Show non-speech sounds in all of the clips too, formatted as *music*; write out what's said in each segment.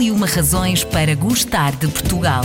E uma razões para gostar de Portugal.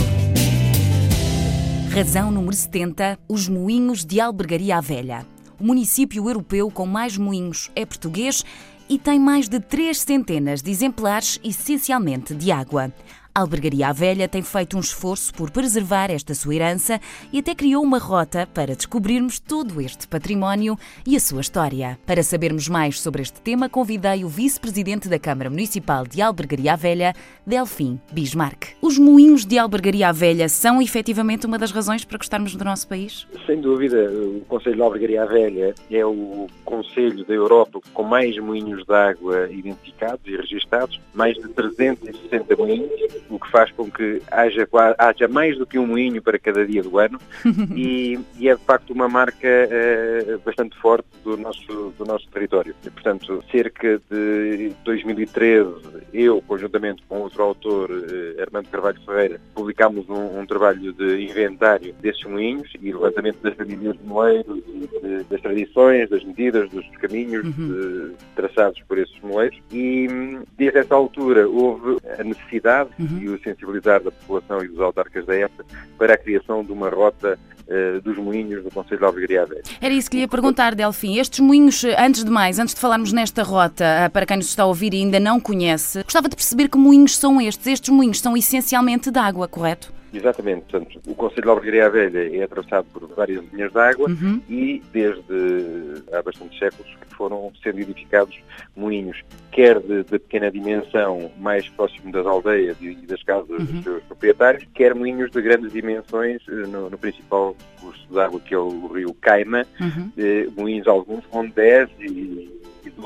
Razão número 70. Os moinhos de Albergaria à Velha. O município europeu com mais moinhos é português e tem mais de três centenas de exemplares, essencialmente de água. Albergaria à Velha tem feito um esforço por preservar esta sua herança e até criou uma rota para descobrirmos todo este património e a sua história. Para sabermos mais sobre este tema, convidei o vice-presidente da Câmara Municipal de Albergaria à Velha, Delfim Bismarck. Os moinhos de Albergaria à Velha são efetivamente uma das razões para gostarmos do nosso país? Sem dúvida, o Conselho de Albergaria à Velha é o Conselho da Europa com mais moinhos de água identificados e registados, mais de 360 moinhos o que faz com que haja, haja mais do que um moinho para cada dia do ano *laughs* e, e, é de facto uma marca uh, bastante forte do nosso, do nosso território. E, portanto, cerca de 2013, eu, conjuntamente com outro autor, uh, Armando Carvalho Ferreira, publicámos um, um, trabalho de inventário desses moinhos e levantamento das famílias de moeiros, de, das tradições, das medidas, dos caminhos uhum. de, traçados por esses moeiros e desde essa altura houve a necessidade uhum e o sensibilizar da população e dos autarcas da época para a criação de uma rota uh, dos moinhos do Conselho de Velha. Era isso que lhe ia perguntar, Delfim. Estes moinhos, eh, antes de mais, antes de falarmos nesta rota, eh, para quem nos está a ouvir e ainda não conhece, gostava de perceber que moinhos são estes. Estes moinhos são essencialmente de água, correto? Exatamente, portanto, o Conselho de Albergaria Velha é atravessado por várias linhas de água uhum. e desde há bastantes séculos que foram sendo edificados moinhos, quer de, de pequena dimensão, mais próximo das aldeias e das casas uhum. dos seus proprietários, quer moinhos de grandes dimensões eh, no, no principal curso de água que é o rio Caima, uhum. eh, moinhos alguns com 10 e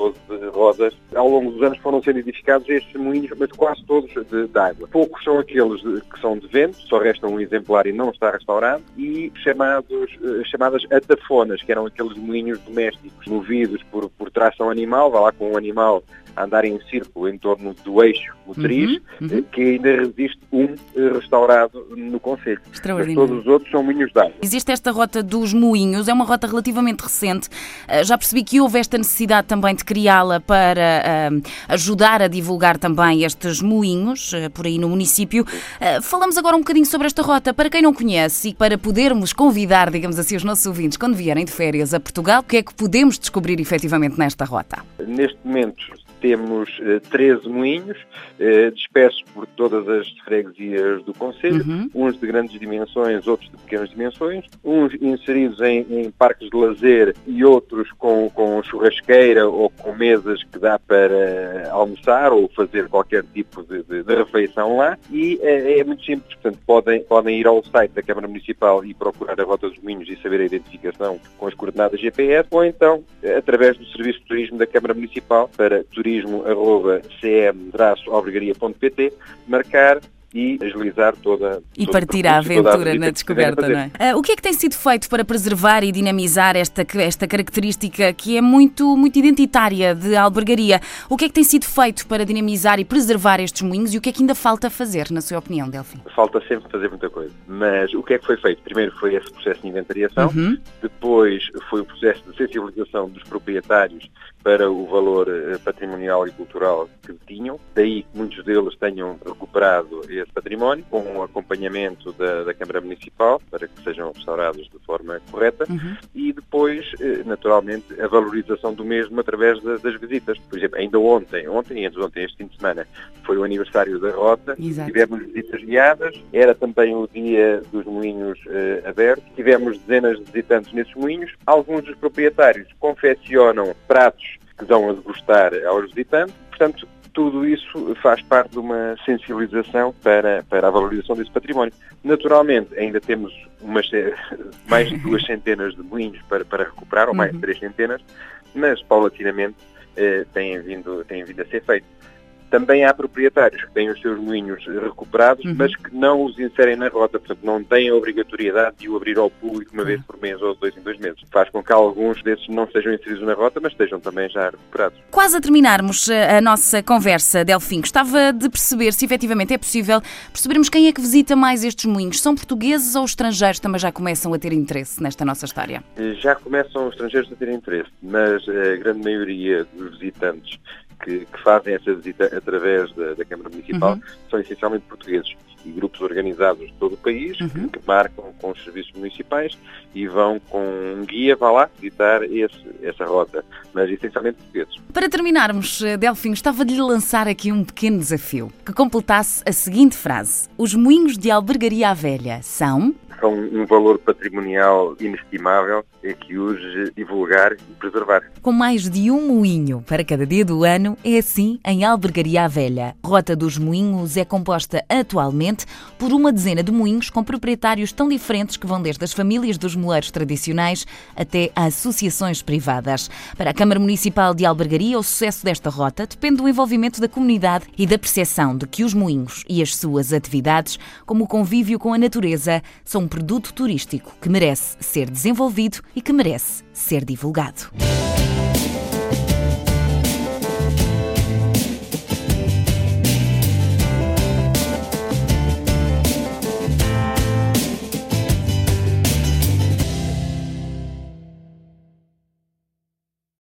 12 rodas. Ao longo dos anos foram sendo edificados estes moinhos, mas quase todos de, de água. Poucos são aqueles que são de vento, só resta um exemplar e não está restaurado, e chamados, eh, chamadas atafonas, que eram aqueles moinhos domésticos movidos por, por tração animal, vá lá com um animal a andar em círculo em torno do eixo motriz, uhum, uhum. que ainda resiste um eh, restaurado no Conselho. Mas todos os outros são moinhos de água. Existe esta rota dos moinhos, é uma rota relativamente recente. Eh, já percebi que houve esta necessidade também de criá-la para uh, ajudar a divulgar também estes moinhos uh, por aí no município. Uh, falamos agora um bocadinho sobre esta rota. Para quem não conhece e para podermos convidar, digamos assim, os nossos ouvintes quando vierem de férias a Portugal, o que é que podemos descobrir efetivamente nesta rota? Neste momento temos uh, 13 moinhos, uh, dispersos por todas as freguesias do Conselho, uhum. uns de grandes dimensões, outros de pequenas dimensões, uns inseridos em, em parques de lazer e outros com, com churrasqueira ou com mesas que dá para almoçar ou fazer qualquer tipo de, de, de refeição lá. E é, é, muito simples, portanto, podem, podem ir ao site da Câmara Municipal e procurar a Rota dos Moinhos e saber a identificação com as coordenadas GPS, ou então através do Serviço de Turismo da Câmara Municipal para turismo turismo.cm-albergaria.pt, marcar e agilizar toda E partir a aventura na descoberta, não é? Uh, o que é que tem sido feito para preservar e dinamizar esta, esta característica que é muito, muito identitária de albergaria? O que é que tem sido feito para dinamizar e preservar estes moinhos e o que é que ainda falta fazer, na sua opinião, Delfim? Falta sempre fazer muita coisa, mas o que é que foi feito? Primeiro foi esse processo de inventariação, uhum. depois foi o processo de sensibilização dos proprietários para o valor eh, patrimonial e cultural que tinham, daí que muitos deles tenham recuperado esse património, com o um acompanhamento da, da, Câmara Municipal, para que sejam restaurados de forma correta, uhum. e depois, eh, naturalmente, a valorização do mesmo através das, das visitas. Por exemplo, ainda ontem, ontem e antes ontem, este fim de semana, foi o aniversário da Rota, Exato. tivemos visitas guiadas, era também o dia dos moinhos eh, abertos, tivemos dezenas de visitantes nesses moinhos, alguns dos proprietários confeccionam pratos que dão a degustar aos visitantes, portanto, tudo isso faz parte de uma sensibilização para, para a valorização desse património. Naturalmente, ainda temos umas, *laughs* mais de duas centenas de moinhos para, para recuperar, ou mais de uhum. três centenas, mas paulatinamente eh, têm, vindo, têm vindo a ser feito. Também há proprietários que têm os seus moinhos recuperados, uhum. mas que não os inserem na rota, portanto não têm a obrigatoriedade de o abrir ao público uma vez por mês ou dois em dois meses. Faz com que alguns desses não sejam inseridos na rota, mas estejam também já recuperados. Quase a terminarmos eh, a nossa conversa, Delfim, gostava de perceber se efetivamente é possível percebermos quem é que visita mais estes moinhos. São portugueses ou estrangeiros também já começam a ter interesse nesta nossa história? Já começam os estrangeiros a ter interesse, mas a grande maioria dos visitantes que, que fazem essa visita através da, da Câmara Municipal uhum. são essencialmente portugueses e grupos organizados de todo o país uhum. que marcam com os serviços municipais e vão com um guia, vá lá, visitar esse, essa rota, mas essencialmente portugueses. Para terminarmos, eh, Delfim, estava de lhe lançar aqui um pequeno desafio, que completasse a seguinte frase. Os moinhos de albergaria à velha são são um valor patrimonial inestimável é que urge divulgar e preservar. Com mais de um moinho para cada dia do ano, é assim em Albergaria Velha. Rota dos Moinhos é composta atualmente por uma dezena de moinhos com proprietários tão diferentes que vão desde as famílias dos moleiros tradicionais até a associações privadas. Para a Câmara Municipal de Albergaria, o sucesso desta rota depende do envolvimento da comunidade e da percepção de que os moinhos e as suas atividades, como o convívio com a natureza, são produto turístico que merece ser desenvolvido e que merece ser divulgado.